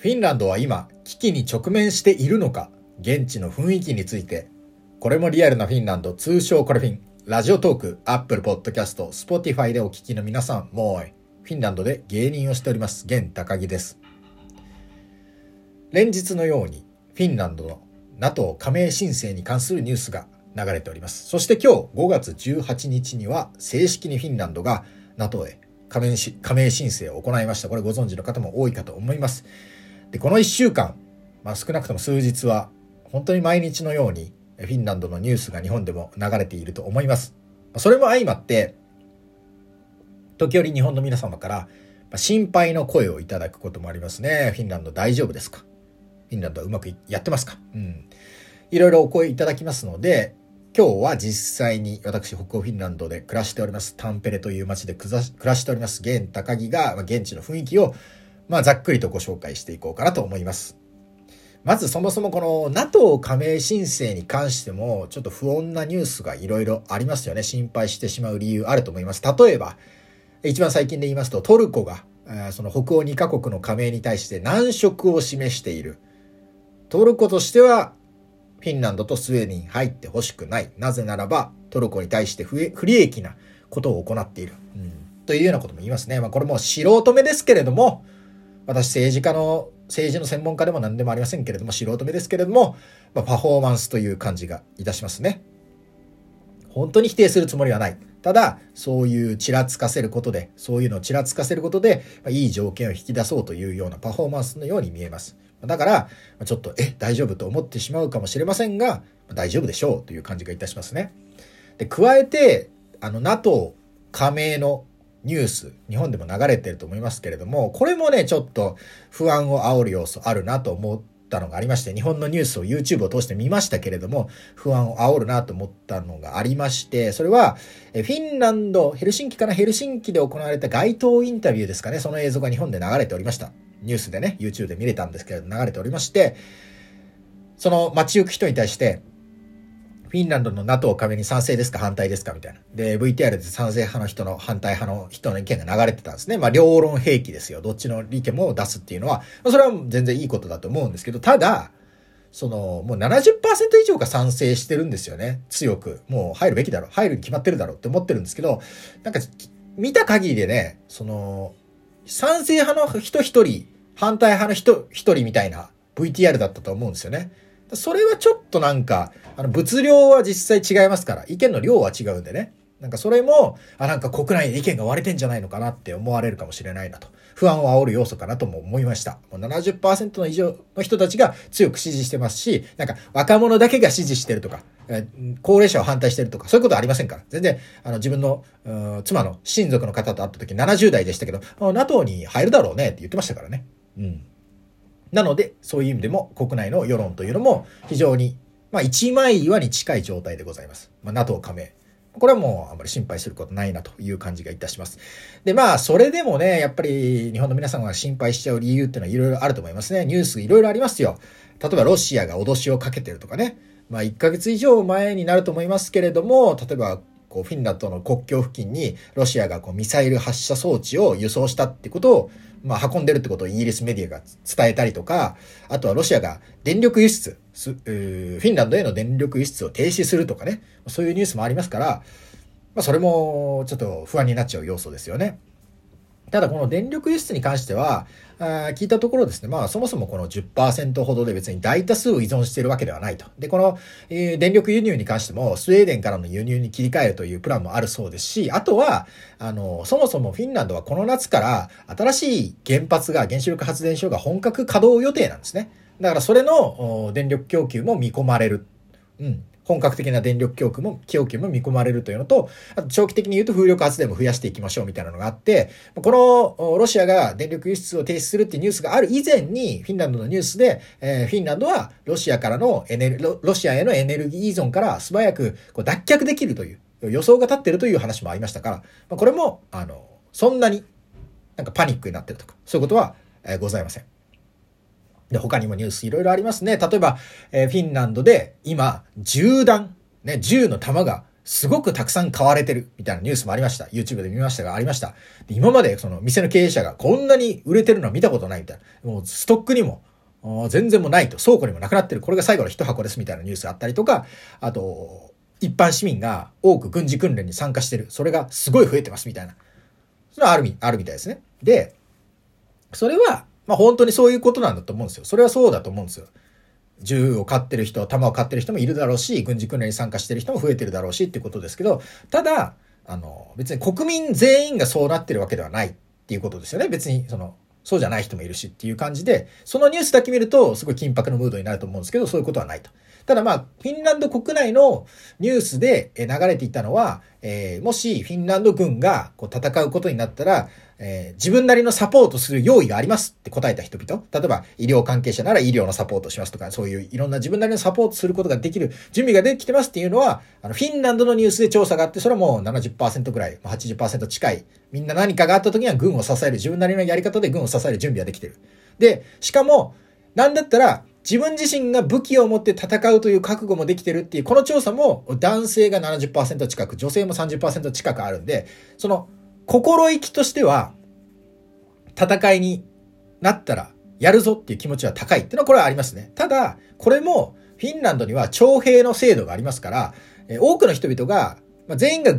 フィンランドは今、危機に直面しているのか？現地の雰囲気について、これもリアルなフィンランド、通称コレフィン、ラジオトーク、アップルポッドキャスト、スポティファイでお聞きの皆さん、もう、フィンランドで芸人をしております、現高木です。連日のように、フィンランドの NATO 加盟申請に関するニュースが流れております。そして今日5月18日には正式にフィンランドが NATO へ加盟申請を行いました。これご存知の方も多いかと思います。で、この1週間、まあ、少なくとも数日は本当に毎日のようにフィンランドのニュースが日本でも流れていると思います。それも相まって、時折日本の皆様から心配の声をいただくこともありますね。フィンランド大丈夫ですか？フィンランドはうまくやってますか？うん。いろいろお声いただきますので、今日は実際に私、北欧フィンランドで暮らしております、タンペレという街で暮らしております、現高木が、現地の雰囲気を、まあ、ざっくりとご紹介していこうかなと思います。まずそもそもこの NATO 加盟申請に関してもちょっと不穏なニュースがいろいろありますよね。心配してしまう理由あると思います。例えば、一番最近で言いますとトルコがその北欧2カ国の加盟に対して難色を示している。トルコとしてはフィンランドとスウェーデンに入ってほしくない。なぜならばトルコに対して不利益なことを行っている。うん、というようなことも言いますね。まあこれも素人目ですけれども、私政治家の政治の専門家でも何でもありませんけれども、素人目ですけれども、まあ、パフォーマンスという感じがいたしますね。本当に否定するつもりはない。ただ、そういうちらつかせることで、そういうのをちらつかせることで、まあ、いい条件を引き出そうというようなパフォーマンスのように見えます。だから、ちょっと、え、大丈夫と思ってしまうかもしれませんが、大丈夫でしょうという感じがいたしますね。で、加えて、あの、NATO 加盟のニュース、日本でも流れてると思いますけれども、これもね、ちょっと不安を煽る要素あるなと思ったのがありまして、日本のニュースを YouTube を通して見ましたけれども、不安を煽るなと思ったのがありまして、それは、フィンランド、ヘルシンキかなヘルシンキで行われた街頭インタビューですかね、その映像が日本で流れておりました。ニュースでね、YouTube で見れたんですけれど、流れておりまして、その街行く人に対して、フィンランドの NATO 加盟に賛成ですか反対ですかみたいな。で、VTR で賛成派の人の反対派の人の意見が流れてたんですね。まあ、両論兵器ですよ。どっちの意見も出すっていうのは、それは全然いいことだと思うんですけど、ただ、その、もう70%以上が賛成してるんですよね。強く。もう入るべきだろ。入るに決まってるだろうって思ってるんですけど、なんか、見た限りでね、その、賛成派の人一人、反対派の人一人みたいな VTR だったと思うんですよね。それはちょっとなんか、あの、物量は実際違いますから、意見の量は違うんでね。なんかそれも、あ、なんか国内で意見が割れてんじゃないのかなって思われるかもしれないなと。不安を煽る要素かなとも思いました。もう70%の以上の人たちが強く支持してますし、なんか若者だけが支持してるとか、え高齢者を反対してるとか、そういうことはありませんから。全然、あの、自分の、妻の親族の方と会った時70代でしたけど、NATO に入るだろうねって言ってましたからね。うん。なので、そういう意味でも国内の世論というのも非常に、まあ、一枚岩に近い状態でございます。まあ、NATO 加盟。これはもうあんまり心配することないなという感じがいたします。で、まあ、それでもね、やっぱり日本の皆さんが心配しちゃう理由っていうのはいろいろあると思いますね。ニュースいろいろありますよ。例えばロシアが脅しをかけてるとかね。まあ、1ヶ月以上前になると思いますけれども、例えばこうフィンランドの国境付近にロシアがこうミサイル発射装置を輸送したってことをまあ、運んでるってことをイギリスメディアが伝えたりとか、あとはロシアが電力輸出、フィンランドへの電力輸出を停止するとかね、そういうニュースもありますから、まあ、それもちょっと不安になっちゃう要素ですよね。ただこの電力輸出に関しては、聞いたところですね、まあそもそもこの10%ほどで別に大多数を依存しているわけではないと。で、この、えー、電力輸入に関してもスウェーデンからの輸入に切り替えるというプランもあるそうですし、あとは、あの、そもそもフィンランドはこの夏から新しい原発が、原子力発電所が本格稼働予定なんですね。だからそれの電力供給も見込まれる。うん。本格的な電力供給も、供給も見込まれるというのと、あと長期的に言うと風力発電も増やしていきましょうみたいなのがあって、このロシアが電力輸出を停止するっていうニュースがある以前に、フィンランドのニュースで、えー、フィンランドはロシアからのエネル、ロシアへのエネルギー依存から素早くこう脱却できるという予想が立ってるという話もありましたから、これも、あの、そんなになんかパニックになってるとか、そういうことは、えー、ございません。で、他にもニュースいろいろありますね。例えば、えー、フィンランドで今、銃弾、ね、銃の弾が、すごくたくさん買われてるみたいなニュースもありました。YouTube で見ましたがありました。で今までその店の経営者がこんなに売れてるのは見たことないみたいな。もうストックにも全然もないと、倉庫にもなくなってる。これが最後の一箱ですみたいなニュースがあったりとか、あと、一般市民が多く軍事訓練に参加してる。それがすごい増えてますみたいな。それはあるみ、あるみたいですね。で、それは、まあ本当にそういうことなんだと思うんですよ。それはそうだと思うんですよ。銃を飼ってる人、弾を飼ってる人もいるだろうし、軍事訓練に参加してる人も増えてるだろうしってことですけど、ただ、あの、別に国民全員がそうなってるわけではないっていうことですよね。別に、その、そうじゃない人もいるしっていう感じで、そのニュースだけ見るとすごい緊迫のムードになると思うんですけど、そういうことはないと。ただまあ、フィンランド国内のニュースで流れていたのは、えー、もしフィンランド軍がこう戦うことになったら、えー、自分なりのサポートする用意がありますって答えた人々。例えば、医療関係者なら医療のサポートしますとか、そういういろんな自分なりのサポートすることができる準備ができてますっていうのは、あの、フィンランドのニュースで調査があって、それはもう70%ぐらい、80%近い。みんな何かがあった時には軍を支える、自分なりのやり方で軍を支える準備はできてる。で、しかも、なんだったら、自分自身が武器を持って戦うという覚悟もできてるっていう、この調査も男性が70%近く、女性も30%近くあるんで、その心意気としては、戦いになったらやるぞっていう気持ちは高いっていうのはこれはありますね。ただ、これもフィンランドには徴兵の制度がありますから、多くの人々が、全員が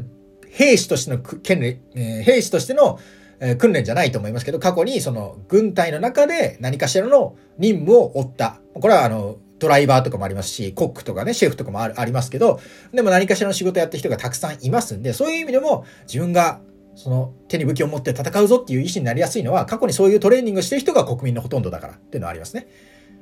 兵士としての権利、兵士としてのえ訓練じゃないと思いますけど、過去にその軍隊の中で何かしらの任務を負った。これはあの、ドライバーとかもありますし、コックとかね、シェフとかもありますけど、でも何かしらの仕事やってる人がたくさんいますんで、そういう意味でも自分がその手に武器を持って戦うぞっていう意思になりやすいのは、過去にそういうトレーニングしてる人が国民のほとんどだからっていうのはありますね。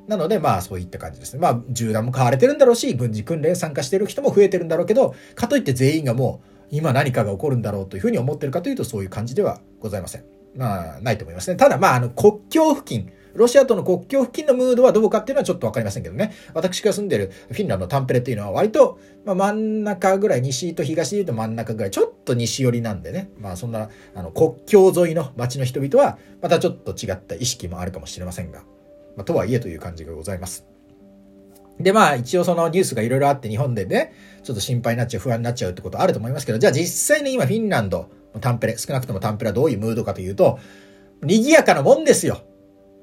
なので、まあそういった感じですね。まあ銃弾も買われてるんだろうし、軍事訓練参加してる人も増えてるんだろうけど、かといって全員がもう今何かが起こるんだろうというふうに思ってるかというとそういう感じではございません。まあないと思いますね。ただまああの国境付近、ロシアとの国境付近のムードはどうかっていうのはちょっとわかりませんけどね。私が住んでるフィンランドのタンペレっていうのは割と、まあ、真ん中ぐらい、西と東で言うと真ん中ぐらい、ちょっと西寄りなんでね。まあそんな、あの国境沿いの街の人々は、またちょっと違った意識もあるかもしれませんが。まあ、とはいえという感じがございます。で、まあ一応そのニュースがいろいろあって日本でね、ちょっと心配になっちゃう、不安になっちゃうってことあると思いますけど、じゃあ実際に今フィンランドタンペレ、少なくともタンペレはどういうムードかというと、賑やかなもんですよ。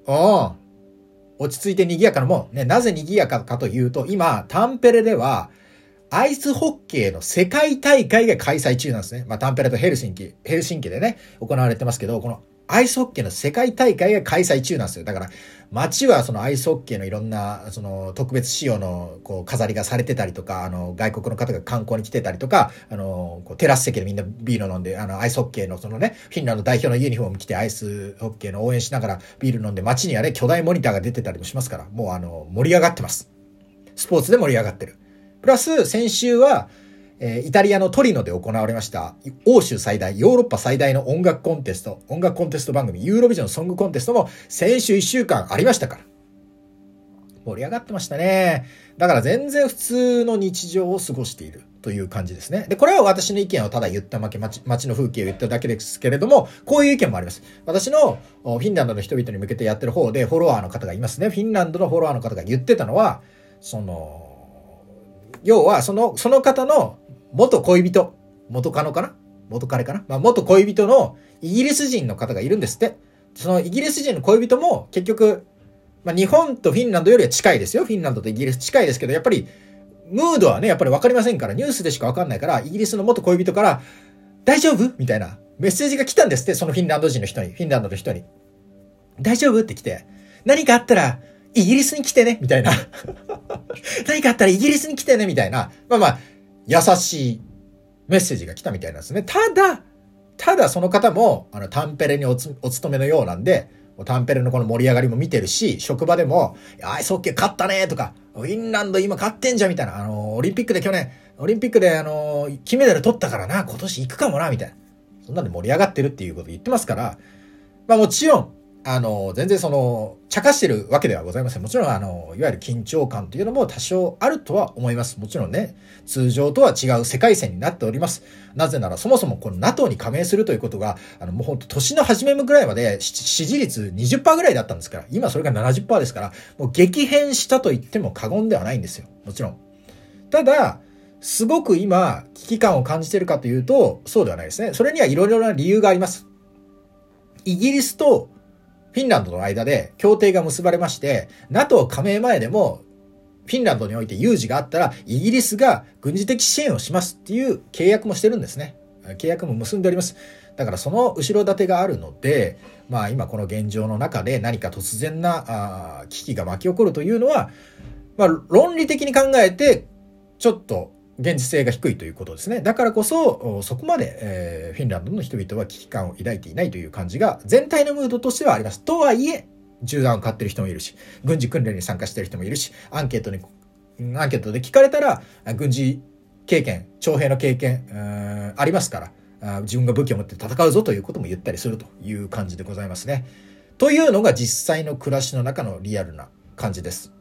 うん。落ち着いて賑やかなもん。ね、なぜ賑やかかというと、今、タンペレでは、アイスホッケーの世界大会が開催中なんですね。まあ、タンペレとヘルシンキ、ヘルシンキでね、行われてますけど、このアイスホッケーの世界大会が開催中なんですよ。だから、街はそのアイスホッケーのいろんな、その特別仕様のこう飾りがされてたりとか、あの、外国の方が観光に来てたりとか、あの、こうテラス席でみんなビール飲んで、あの、アイスホッケーのそのね、フィンランド代表のユニフォーム着てアイスホッケーの応援しながらビール飲んで、街にはね、巨大モニターが出てたりもしますから、もうあの、盛り上がってます。スポーツで盛り上がってる。プラス、先週は、えー、イタリアのトリノで行われました、欧州最大、ヨーロッパ最大の音楽コンテスト、音楽コンテスト番組、ユーロビジョンソングコンテストも先週1週間ありましたから。盛り上がってましたね。だから全然普通の日常を過ごしているという感じですね。で、これは私の意見をただ言った負け、街の風景を言っただけですけれども、こういう意見もあります。私のフィンランドの人々に向けてやってる方でフォロワーの方がいますね。フィンランドのフォロワーの方が言ってたのは、その、要はその、その方の元恋人、元カノかな？元彼かな？まあ、元恋人のイギリス人の方がいるんですって。そのイギリス人の恋人も結局、まあ、日本とフィンランドよりは近いですよ。フィンランドとイギリス近いですけど、やっぱり、ムードはね、やっぱりわかりませんから、ニュースでしかわかんないから、イギリスの元恋人から、大丈夫？みたいなメッセージが来たんですって、そのフィンランド人の人に、フィンランドの人に。大丈夫？って来て、何かあったら、イギリスに来てね？みたいな。何かあったらイギリスに来てね？みたいな。まあまあ、優しいメッセージが来たみたいなんですね。ただ、ただその方も、あの、タンペレにおお勤めのようなんで、タンペレのこの盛り上がりも見てるし、職場でも、アイスホッケー勝ったねとか、フィンランド今勝ってんじゃんみたいな、あの、オリンピックで去年、オリンピックであの、金メダル取ったからな、今年行くかもな、みたいな。そんなんで盛り上がってるっていうこと言ってますから、まあもちろん、あの、全然その、茶化してるわけではございません。もちろん、あの、いわゆる緊張感というのも多少あるとは思います。もちろんね、通常とは違う世界線になっております。なぜなら、そもそもこの NATO に加盟するということが、あの、もう本当年の初めぐらいまで支持率20%ぐらいだったんですから、今それが70%ですから、もう激変したと言っても過言ではないんですよ。もちろん。ただ、すごく今、危機感を感じてるかというと、そうではないですね。それにはいろいろな理由があります。イギリスとフィンランドの間で協定が結ばれまして、NATO 加盟前でもフィンランドにおいて有事があったら、イギリスが軍事的支援をしますっていう契約もしてるんですね。契約も結んでおります。だからその後ろ盾があるので、まあ今この現状の中で何か突然なあ危機が巻き起こるというのは、まあ論理的に考えて、ちょっと現実性が低いということですね。だからこそ、そこまで、えー、フィンランドの人々は危機感を抱いていないという感じが全体のムードとしてはあります。とはいえ、銃弾を買ってる人もいるし、軍事訓練に参加してる人もいるし、アンケートに、アンケートで聞かれたら、軍事経験、徴兵の経験、ありますから、自分が武器を持って戦うぞということも言ったりするという感じでございますね。というのが実際の暮らしの中のリアルな感じです。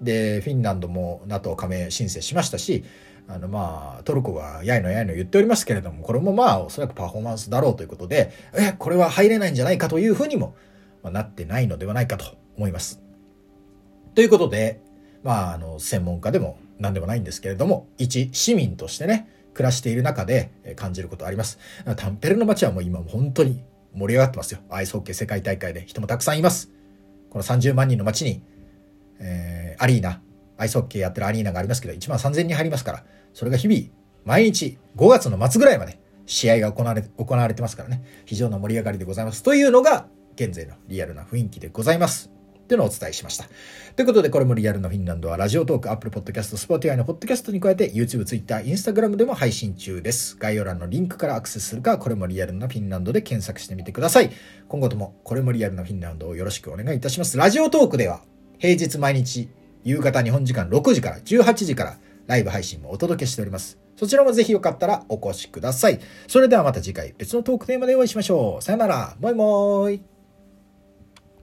で、フィンランドも NATO 加盟申請しましたし、あのまあ、トルコがやいのやいの言っておりますけれども、これもまあおそらくパフォーマンスだろうということで、え、これは入れないんじゃないかというふうにもまあなってないのではないかと思います。ということで、まあ、あの、専門家でも何でもないんですけれども、一市民としてね、暮らしている中で感じることあります。タンペルの街はもう今本当に盛り上がってますよ。アイスホッケー世界大会で人もたくさんいます。この30万人の街に、えー、アリーナ、アイスホッケーやってるアリーナがありますけど、1万3000人入りますから、それが日々、毎日、5月の末ぐらいまで、試合が行われ、行われてますからね、非常な盛り上がりでございます。というのが、現在のリアルな雰囲気でございます。というのをお伝えしました。ということで、これもリアルのフィンランドは、ラジオトーク、アップルポッドキャスト、スポーティアのポッドキャストに加えて、YouTube、Twitter、Instagram でも配信中です。概要欄のリンクからアクセスするか、これもリアルなフィンランドで検索してみてください。今後とも、これもリアルなフィンランドをよろしくお願いいたします。ラジオトークでは、平日毎日、夕方日本時間6時から18時からライブ配信もお届けしております。そちらもぜひよかったらお越しください。それではまた次回別のトークテーマでお会いしましょう。さよなら。もいもーイ。